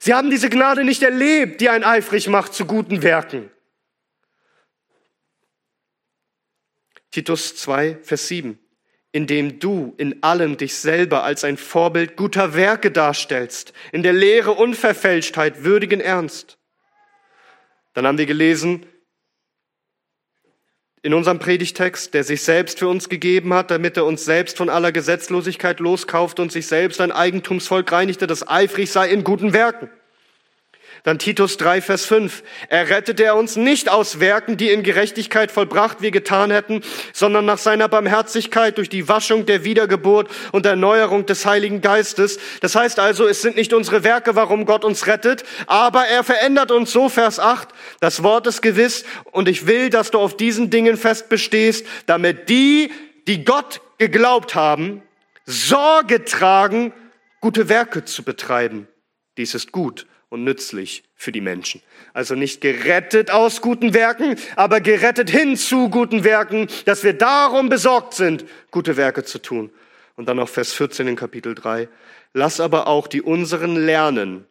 Sie haben diese Gnade nicht erlebt, die ein eifrig macht zu guten Werken. Titus 2, Vers 7. Indem du in allem dich selber als ein Vorbild guter Werke darstellst, in der Lehre Unverfälschtheit, würdigen Ernst. Dann haben wir gelesen, in unserem Predigtext, der sich selbst für uns gegeben hat, damit er uns selbst von aller Gesetzlosigkeit loskauft und sich selbst ein Eigentumsvolk reinigte, das eifrig sei in guten Werken. Dann Titus 3, Vers 5. Errettete er uns nicht aus Werken, die in Gerechtigkeit vollbracht wir getan hätten, sondern nach seiner Barmherzigkeit durch die Waschung der Wiedergeburt und Erneuerung des Heiligen Geistes. Das heißt also, es sind nicht unsere Werke, warum Gott uns rettet, aber er verändert uns so, Vers 8. Das Wort ist gewiss und ich will, dass du auf diesen Dingen fest bestehst, damit die, die Gott geglaubt haben, Sorge tragen, gute Werke zu betreiben. Dies ist gut und nützlich für die Menschen. Also nicht gerettet aus guten Werken, aber gerettet hin zu guten Werken, dass wir darum besorgt sind, gute Werke zu tun. Und dann noch Vers 14 in Kapitel 3. Lass aber auch die unseren lernen,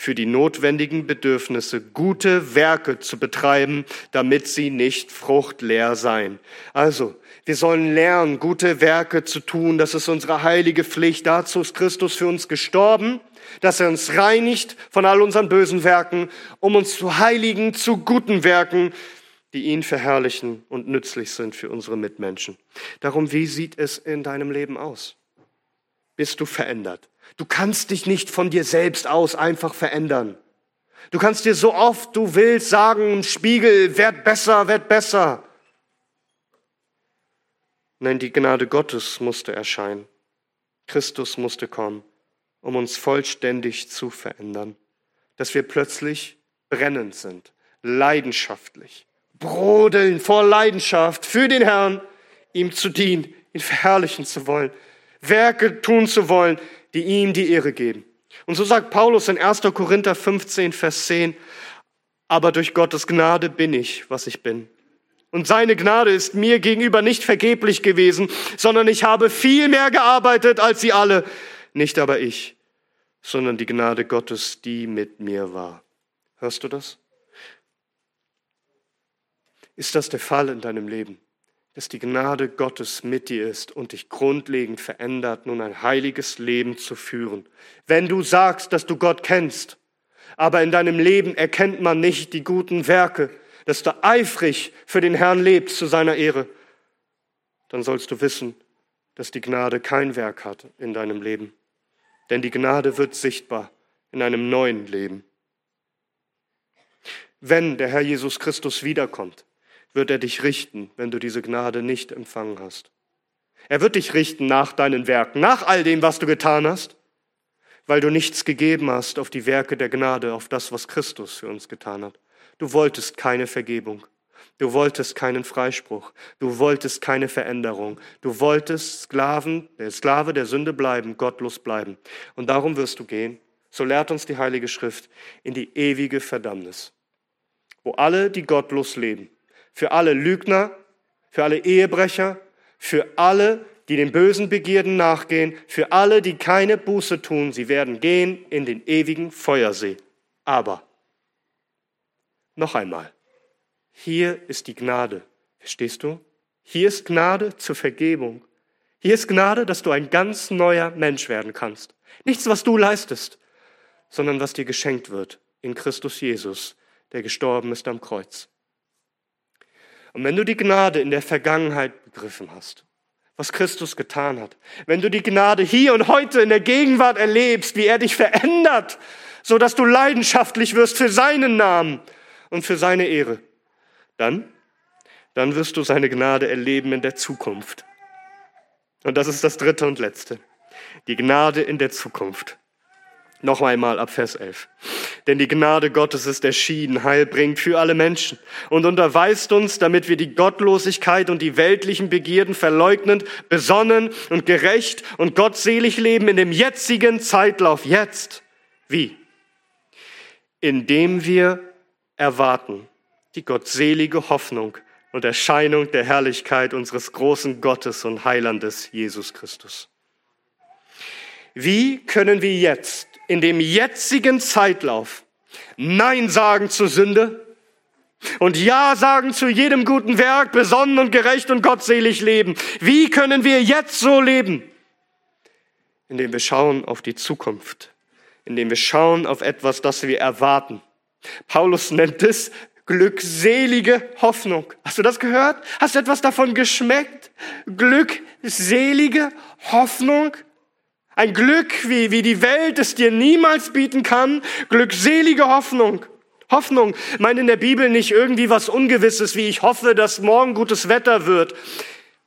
für die notwendigen Bedürfnisse gute Werke zu betreiben, damit sie nicht fruchtleer seien. Also, wir sollen lernen, gute Werke zu tun. Das ist unsere heilige Pflicht. Dazu ist Christus für uns gestorben dass er uns reinigt von all unseren bösen Werken, um uns zu heiligen zu guten Werken, die ihn verherrlichen und nützlich sind für unsere Mitmenschen. Darum, wie sieht es in deinem Leben aus? Bist du verändert? Du kannst dich nicht von dir selbst aus einfach verändern. Du kannst dir so oft du willst sagen, Spiegel, werd besser, werd besser. Nein, die Gnade Gottes musste erscheinen. Christus musste kommen um uns vollständig zu verändern, dass wir plötzlich brennend sind, leidenschaftlich, brodeln vor Leidenschaft für den Herrn, ihm zu dienen, ihn verherrlichen zu wollen, Werke tun zu wollen, die ihm die Ehre geben. Und so sagt Paulus in 1. Korinther 15, Vers 10, aber durch Gottes Gnade bin ich, was ich bin. Und seine Gnade ist mir gegenüber nicht vergeblich gewesen, sondern ich habe viel mehr gearbeitet als sie alle nicht aber ich, sondern die Gnade Gottes, die mit mir war. Hörst du das? Ist das der Fall in deinem Leben? Dass die Gnade Gottes mit dir ist und dich grundlegend verändert, nun ein heiliges Leben zu führen. Wenn du sagst, dass du Gott kennst, aber in deinem Leben erkennt man nicht die guten Werke, dass du eifrig für den Herrn lebst zu seiner Ehre, dann sollst du wissen, dass die Gnade kein Werk hat in deinem Leben. Denn die Gnade wird sichtbar in einem neuen Leben. Wenn der Herr Jesus Christus wiederkommt, wird er dich richten, wenn du diese Gnade nicht empfangen hast. Er wird dich richten nach deinen Werken, nach all dem, was du getan hast, weil du nichts gegeben hast auf die Werke der Gnade, auf das, was Christus für uns getan hat. Du wolltest keine Vergebung. Du wolltest keinen Freispruch. Du wolltest keine Veränderung. Du wolltest Sklaven, der Sklave der Sünde bleiben, gottlos bleiben. Und darum wirst du gehen, so lehrt uns die Heilige Schrift, in die ewige Verdammnis, wo alle, die gottlos leben, für alle Lügner, für alle Ehebrecher, für alle, die den bösen Begierden nachgehen, für alle, die keine Buße tun, sie werden gehen in den ewigen Feuersee. Aber, noch einmal, hier ist die Gnade. Verstehst du? Hier ist Gnade zur Vergebung. Hier ist Gnade, dass du ein ganz neuer Mensch werden kannst. Nichts, was du leistest, sondern was dir geschenkt wird in Christus Jesus, der gestorben ist am Kreuz. Und wenn du die Gnade in der Vergangenheit begriffen hast, was Christus getan hat, wenn du die Gnade hier und heute in der Gegenwart erlebst, wie er dich verändert, so dass du leidenschaftlich wirst für seinen Namen und für seine Ehre, dann, dann wirst du seine Gnade erleben in der Zukunft. Und das ist das dritte und letzte. Die Gnade in der Zukunft. Noch einmal ab Vers 11. Denn die Gnade Gottes ist erschienen, heilbringend für alle Menschen und unterweist uns, damit wir die Gottlosigkeit und die weltlichen Begierden verleugnend, besonnen und gerecht und gottselig leben in dem jetzigen Zeitlauf. Jetzt. Wie? Indem wir erwarten die gottselige Hoffnung und Erscheinung der Herrlichkeit unseres großen Gottes und Heilandes Jesus Christus. Wie können wir jetzt, in dem jetzigen Zeitlauf, Nein sagen zur Sünde? Und Ja sagen zu jedem guten Werk, besonnen und gerecht und gottselig leben. Wie können wir jetzt so leben? Indem wir schauen auf die Zukunft. Indem wir schauen auf etwas, das wir erwarten. Paulus nennt es glückselige Hoffnung. Hast du das gehört? Hast du etwas davon geschmeckt? Glückselige Hoffnung? Ein Glück, wie, wie die Welt es dir niemals bieten kann. Glückselige Hoffnung. Hoffnung meint in der Bibel nicht irgendwie was Ungewisses, wie ich hoffe, dass morgen gutes Wetter wird.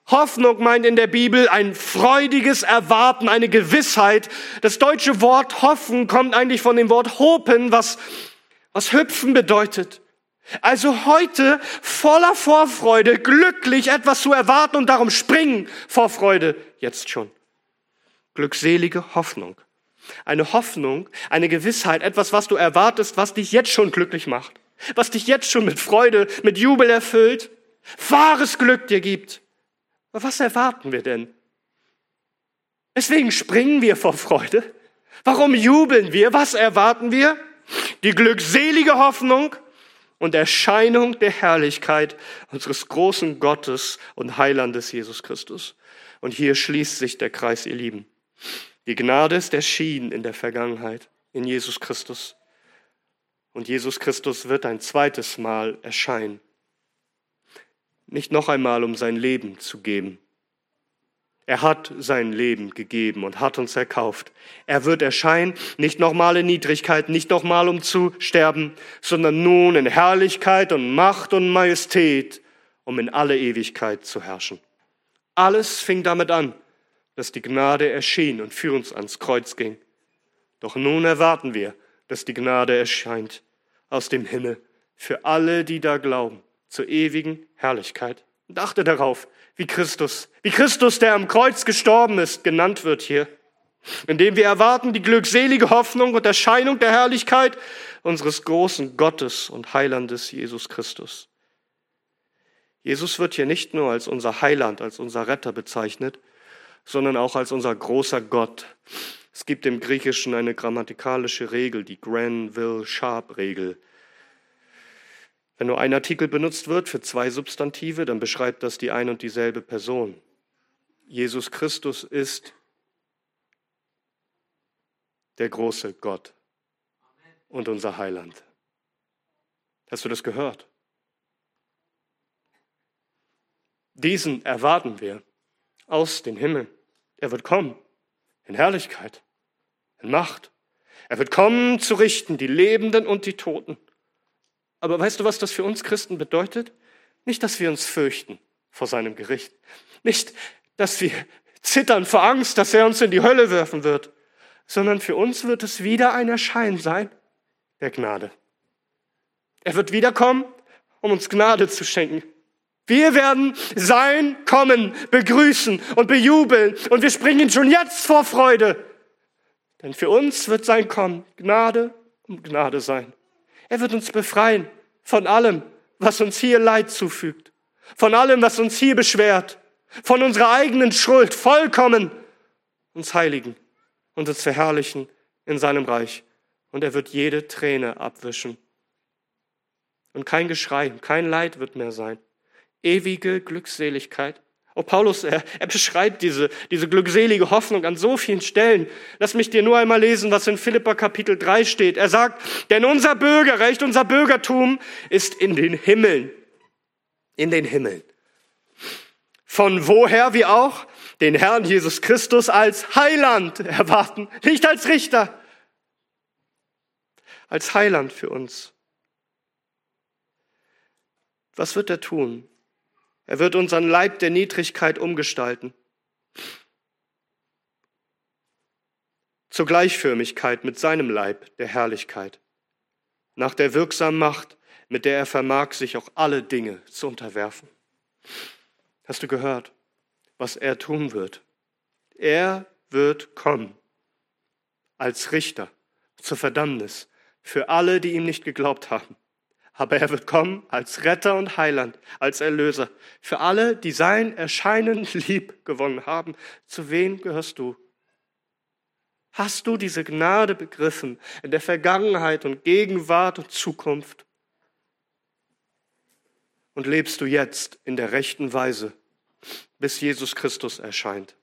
Hoffnung meint in der Bibel ein freudiges Erwarten, eine Gewissheit. Das deutsche Wort hoffen kommt eigentlich von dem Wort hopen, was, was hüpfen bedeutet. Also heute voller Vorfreude, glücklich etwas zu erwarten und darum springen vor Freude jetzt schon. Glückselige Hoffnung. Eine Hoffnung, eine Gewissheit, etwas, was du erwartest, was dich jetzt schon glücklich macht, was dich jetzt schon mit Freude, mit Jubel erfüllt, wahres Glück dir gibt. Aber was erwarten wir denn? Deswegen springen wir vor Freude. Warum jubeln wir? Was erwarten wir? Die glückselige Hoffnung und Erscheinung der Herrlichkeit unseres großen Gottes und Heilandes Jesus Christus. Und hier schließt sich der Kreis, ihr Lieben. Die Gnade ist erschienen in der Vergangenheit, in Jesus Christus. Und Jesus Christus wird ein zweites Mal erscheinen. Nicht noch einmal, um sein Leben zu geben. Er hat sein Leben gegeben und hat uns erkauft. Er wird erscheinen, nicht nochmal in Niedrigkeit, nicht nochmal um zu sterben, sondern nun in Herrlichkeit und Macht und Majestät, um in alle Ewigkeit zu herrschen. Alles fing damit an, dass die Gnade erschien und für uns ans Kreuz ging. Doch nun erwarten wir, dass die Gnade erscheint aus dem Himmel für alle, die da glauben, zur ewigen Herrlichkeit. Und achte darauf, wie Christus, wie Christus, der am Kreuz gestorben ist, genannt wird hier, indem wir erwarten die glückselige Hoffnung und Erscheinung der Herrlichkeit unseres großen Gottes und Heilandes Jesus Christus. Jesus wird hier nicht nur als unser Heiland, als unser Retter bezeichnet, sondern auch als unser großer Gott. Es gibt im Griechischen eine grammatikalische Regel, die Granville-Sharp-Regel. Wenn nur ein Artikel benutzt wird für zwei Substantive, dann beschreibt das die ein und dieselbe Person. Jesus Christus ist der große Gott und unser Heiland. Hast du das gehört? Diesen erwarten wir aus dem Himmel. Er wird kommen in Herrlichkeit, in Macht. Er wird kommen zu richten die Lebenden und die Toten. Aber weißt du, was das für uns Christen bedeutet? Nicht, dass wir uns fürchten vor seinem Gericht. Nicht, dass wir zittern vor Angst, dass er uns in die Hölle werfen wird, sondern für uns wird es wieder ein Erscheinen sein der Gnade. Er wird wiederkommen, um uns Gnade zu schenken. Wir werden sein Kommen begrüßen und bejubeln und wir springen schon jetzt vor Freude. Denn für uns wird sein Kommen Gnade um Gnade sein. Er wird uns befreien von allem, was uns hier Leid zufügt, von allem, was uns hier beschwert, von unserer eigenen Schuld vollkommen uns heiligen und uns verherrlichen in seinem Reich. Und er wird jede Träne abwischen. Und kein Geschrei, kein Leid wird mehr sein ewige Glückseligkeit. Oh, Paulus, er, er beschreibt diese, diese glückselige Hoffnung an so vielen Stellen. Lass mich dir nur einmal lesen, was in Philippa Kapitel 3 steht. Er sagt, denn unser Bürgerrecht, unser Bürgertum ist in den Himmeln. In den Himmeln. Von woher wir auch den Herrn Jesus Christus als Heiland erwarten, nicht als Richter, als Heiland für uns. Was wird er tun? Er wird unseren Leib der Niedrigkeit umgestalten. Zur Gleichförmigkeit mit seinem Leib der Herrlichkeit. Nach der wirksamen Macht, mit der er vermag, sich auch alle Dinge zu unterwerfen. Hast du gehört, was er tun wird? Er wird kommen als Richter zur Verdammnis für alle, die ihm nicht geglaubt haben aber er wird kommen als Retter und Heiland, als Erlöser. Für alle, die sein Erscheinen lieb gewonnen haben. Zu wem gehörst du? Hast du diese Gnade begriffen in der Vergangenheit und Gegenwart und Zukunft? und lebst du jetzt in der rechten Weise, bis Jesus Christus erscheint.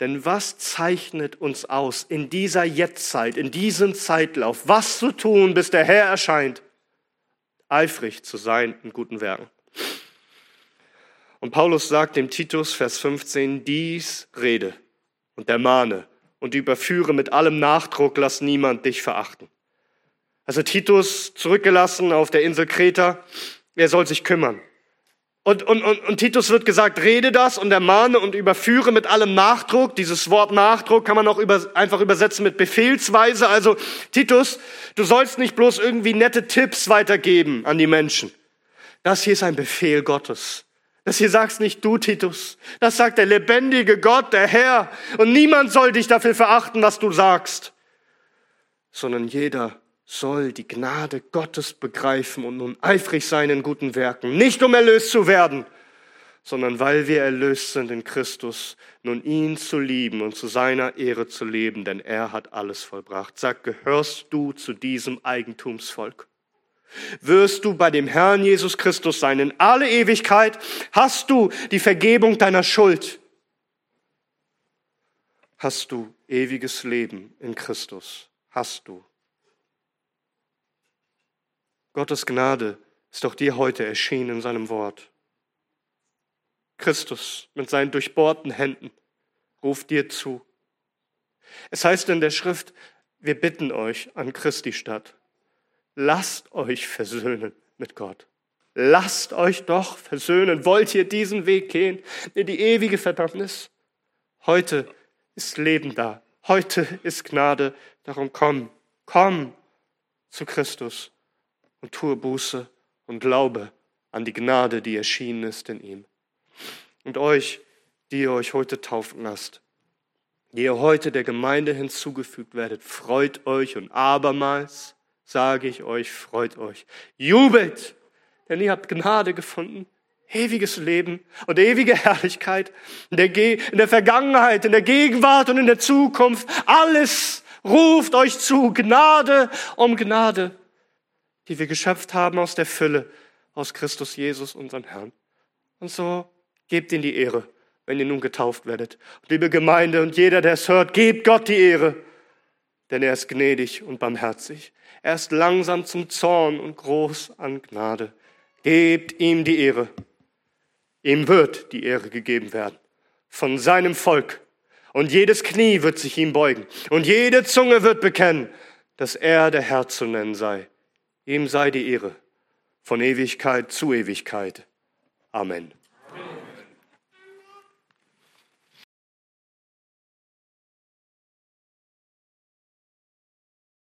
Denn was zeichnet uns aus in dieser Jetztzeit, in diesem Zeitlauf, was zu tun, bis der Herr erscheint? Eifrig zu sein in guten Werken. Und Paulus sagt dem Titus, Vers 15, dies rede und ermahne und überführe mit allem Nachdruck, lass niemand dich verachten. Also Titus zurückgelassen auf der Insel Kreta, er soll sich kümmern. Und, und, und, und Titus wird gesagt, rede das und ermahne und überführe mit allem Nachdruck. Dieses Wort Nachdruck kann man auch über, einfach übersetzen mit Befehlsweise. Also Titus, du sollst nicht bloß irgendwie nette Tipps weitergeben an die Menschen. Das hier ist ein Befehl Gottes. Das hier sagst nicht du, Titus. Das sagt der lebendige Gott, der Herr. Und niemand soll dich dafür verachten, was du sagst, sondern jeder soll die Gnade Gottes begreifen und nun eifrig sein in guten Werken, nicht um erlöst zu werden, sondern weil wir erlöst sind in Christus, nun ihn zu lieben und zu seiner Ehre zu leben, denn er hat alles vollbracht. Sag, gehörst du zu diesem Eigentumsvolk? Wirst du bei dem Herrn Jesus Christus sein in alle Ewigkeit? Hast du die Vergebung deiner Schuld? Hast du ewiges Leben in Christus? Hast du Gottes Gnade ist auch dir heute erschienen in seinem Wort. Christus mit seinen durchbohrten Händen ruft dir zu. Es heißt in der Schrift, wir bitten euch an Christi Stadt, lasst euch versöhnen mit Gott. Lasst euch doch versöhnen. Wollt ihr diesen Weg gehen in die ewige Verdammnis? Heute ist Leben da. Heute ist Gnade. Darum komm, komm zu Christus und tue Buße und glaube an die Gnade, die erschienen ist in ihm. Und euch, die ihr euch heute taufen lasst, die ihr heute der Gemeinde hinzugefügt werdet, freut euch und abermals sage ich euch, freut euch. Jubelt, denn ihr habt Gnade gefunden, ewiges Leben und ewige Herrlichkeit in der, Ge in der Vergangenheit, in der Gegenwart und in der Zukunft. Alles ruft euch zu, Gnade um Gnade die wir geschöpft haben aus der Fülle, aus Christus Jesus, unseren Herrn. Und so gebt ihm die Ehre, wenn ihr nun getauft werdet. Und liebe Gemeinde und jeder, der es hört, gebt Gott die Ehre, denn er ist gnädig und barmherzig. Er ist langsam zum Zorn und groß an Gnade. Gebt ihm die Ehre. Ihm wird die Ehre gegeben werden von seinem Volk. Und jedes Knie wird sich ihm beugen. Und jede Zunge wird bekennen, dass er der Herr zu nennen sei. Ihm sei die Ehre von Ewigkeit zu Ewigkeit. Amen.